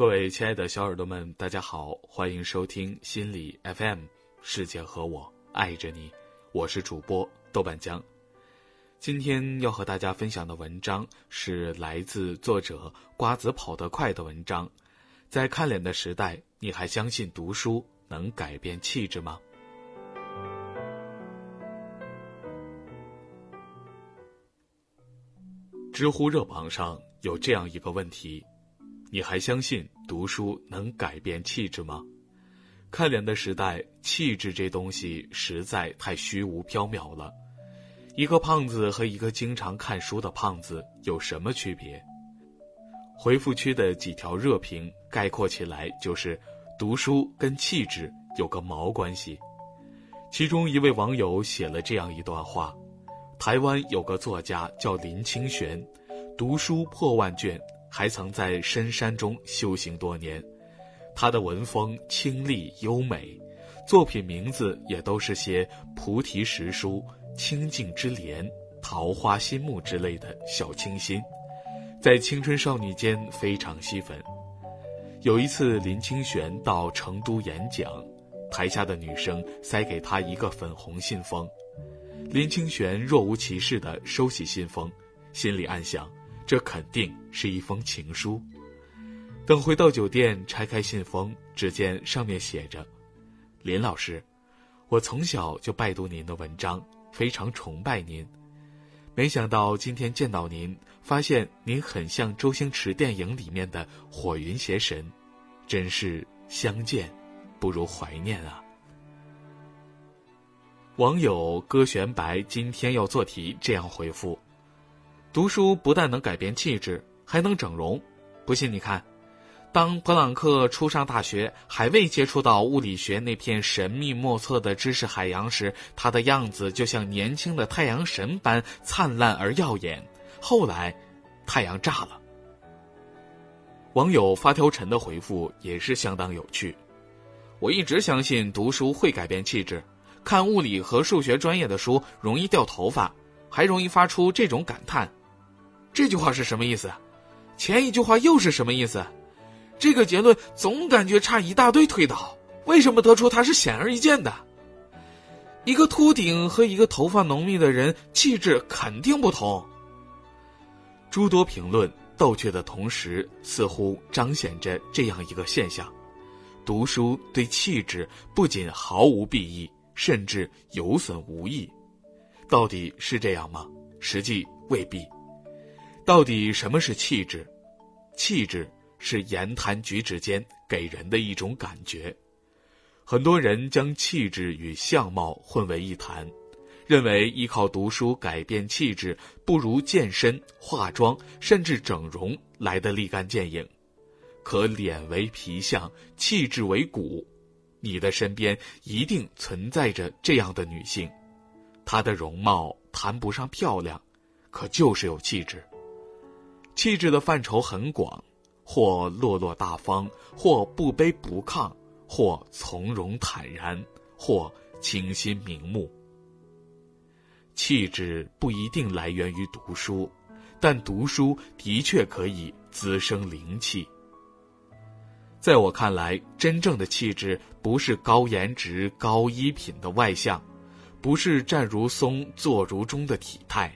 各位亲爱的小耳朵们，大家好，欢迎收听心理 FM，世界和我爱着你，我是主播豆瓣江。今天要和大家分享的文章是来自作者瓜子跑得快的文章。在看脸的时代，你还相信读书能改变气质吗？知乎热榜上有这样一个问题。你还相信读书能改变气质吗？看脸的时代，气质这东西实在太虚无缥缈了。一个胖子和一个经常看书的胖子有什么区别？回复区的几条热评概括起来就是：读书跟气质有个毛关系。其中一位网友写了这样一段话：台湾有个作家叫林清玄，读书破万卷。还曾在深山中修行多年，他的文风清丽优美，作品名字也都是些菩提石书、清净之莲、桃花心木之类的小清新，在青春少女间非常吸粉。有一次，林清玄到成都演讲，台下的女生塞给他一个粉红信封，林清玄若无其事地收起信封，心里暗想。这肯定是一封情书。等回到酒店，拆开信封，只见上面写着：“林老师，我从小就拜读您的文章，非常崇拜您。没想到今天见到您，发现您很像周星驰电影里面的火云邪神，真是相见不如怀念啊。”网友歌玄白今天要做题这样回复。读书不但能改变气质，还能整容。不信你看，当普朗克初上大学，还未接触到物理学那片神秘莫测的知识海洋时，他的样子就像年轻的太阳神般灿烂而耀眼。后来，太阳炸了。网友发条陈的回复也是相当有趣。我一直相信读书会改变气质，看物理和数学专业的书容易掉头发，还容易发出这种感叹。这句话是什么意思？前一句话又是什么意思？这个结论总感觉差一大堆推导。为什么得出它是显而易见的？一个秃顶和一个头发浓密的人气质肯定不同。诸多评论逗趣的同时，似乎彰显着这样一个现象：读书对气质不仅毫无裨益，甚至有损无益。到底是这样吗？实际未必。到底什么是气质？气质是言谈举止间给人的一种感觉。很多人将气质与相貌混为一谈，认为依靠读书改变气质，不如健身、化妆，甚至整容来得立竿见影。可脸为皮相，气质为骨，你的身边一定存在着这样的女性，她的容貌谈不上漂亮，可就是有气质。气质的范畴很广，或落落大方，或不卑不亢，或从容坦然，或清新明目。气质不一定来源于读书，但读书的确可以滋生灵气。在我看来，真正的气质不是高颜值、高衣品的外向，不是站如松、坐如钟的体态。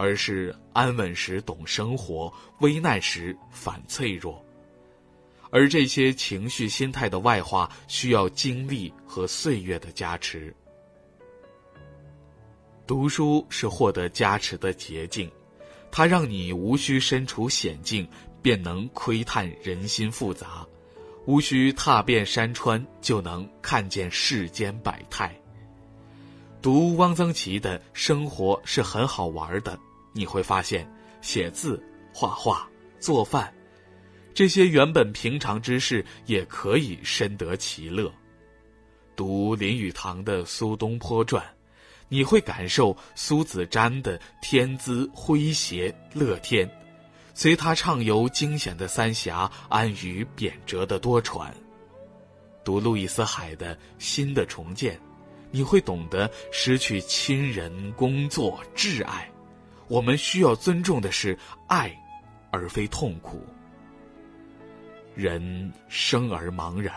而是安稳时懂生活，危难时反脆弱，而这些情绪心态的外化，需要经历和岁月的加持。读书是获得加持的捷径，它让你无需身处险境，便能窥探人心复杂；无需踏遍山川，就能看见世间百态。读汪曾祺的生活是很好玩的。你会发现，写字、画画、做饭，这些原本平常之事也可以深得其乐。读林语堂的《苏东坡传》，你会感受苏子瞻的天资诙谐乐天，随他畅游惊险的三峡，安于贬谪的多舛。读路易斯海的《新的重建》，你会懂得失去亲人、工作、挚爱。我们需要尊重的是爱，而非痛苦。人生而茫然，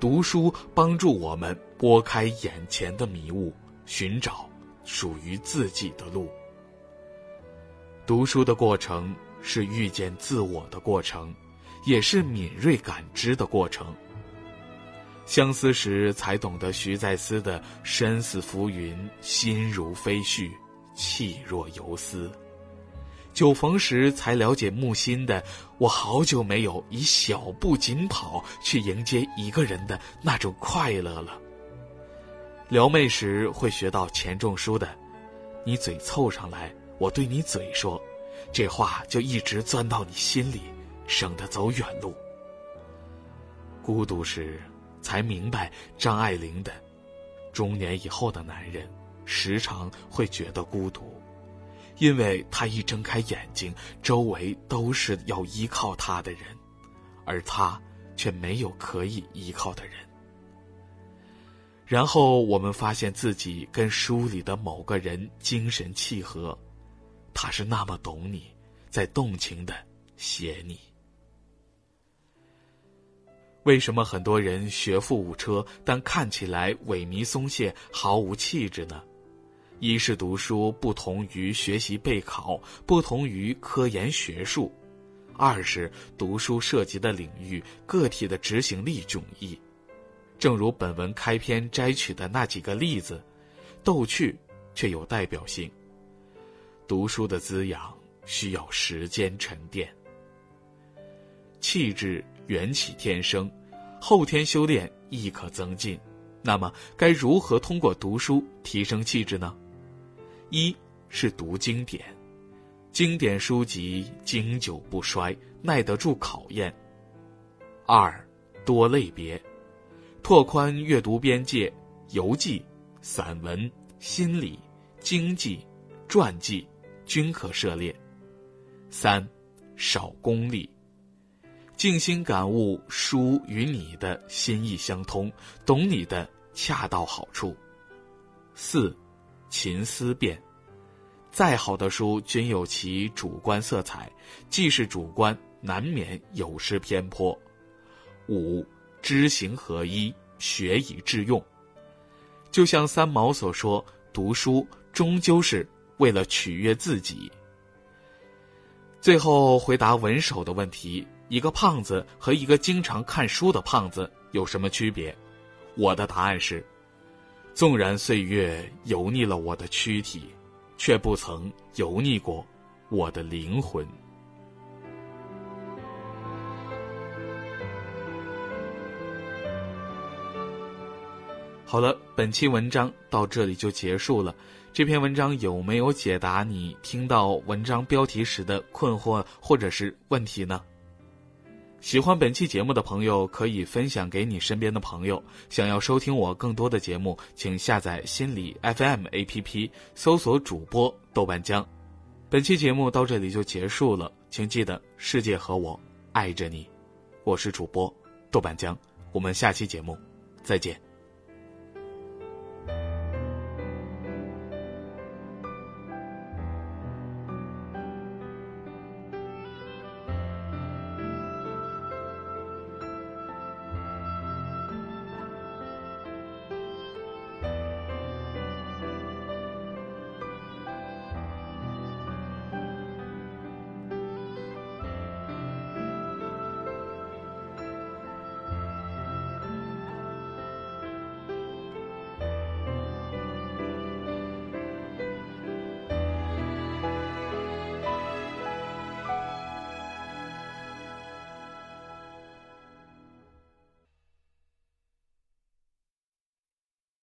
读书帮助我们拨开眼前的迷雾，寻找属于自己的路。读书的过程是遇见自我的过程，也是敏锐感知的过程。相思时才懂得徐再思的“身似浮云，心如飞絮，气若游丝”；酒逢时才了解木心的“我好久没有以小步紧跑去迎接一个人的那种快乐了”；撩妹时会学到钱钟书的“你嘴凑上来，我对你嘴说”，这话就一直钻到你心里，省得走远路。孤独时。才明白张爱玲的，中年以后的男人，时常会觉得孤独，因为他一睁开眼睛，周围都是要依靠他的人，而他却没有可以依靠的人。然后我们发现自己跟书里的某个人精神契合，他是那么懂你，在动情的写你。为什么很多人学富五车，但看起来萎靡松懈、毫无气质呢？一是读书不同于学习备考，不同于科研学术；二是读书涉及的领域，个体的执行力迥异。正如本文开篇摘取的那几个例子，逗趣却有代表性。读书的滋养需要时间沉淀，气质。缘起天生，后天修炼亦可增进。那么，该如何通过读书提升气质呢？一是读经典，经典书籍经久不衰，耐得住考验。二，多类别，拓宽阅读边界，游记、散文、心理、经济、传记均可涉猎。三，少功利。静心感悟书与你的心意相通，懂你的恰到好处。四，勤思辨，再好的书均有其主观色彩，既是主观，难免有失偏颇。五，知行合一，学以致用。就像三毛所说，读书终究是为了取悦自己。最后回答文手的问题。一个胖子和一个经常看书的胖子有什么区别？我的答案是：纵然岁月油腻了我的躯体，却不曾油腻过我的灵魂。好了，本期文章到这里就结束了。这篇文章有没有解答你听到文章标题时的困惑或者是问题呢？喜欢本期节目的朋友可以分享给你身边的朋友。想要收听我更多的节目，请下载心理 FM APP，搜索主播豆瓣酱。本期节目到这里就结束了，请记得世界和我爱着你。我是主播豆瓣酱，我们下期节目再见。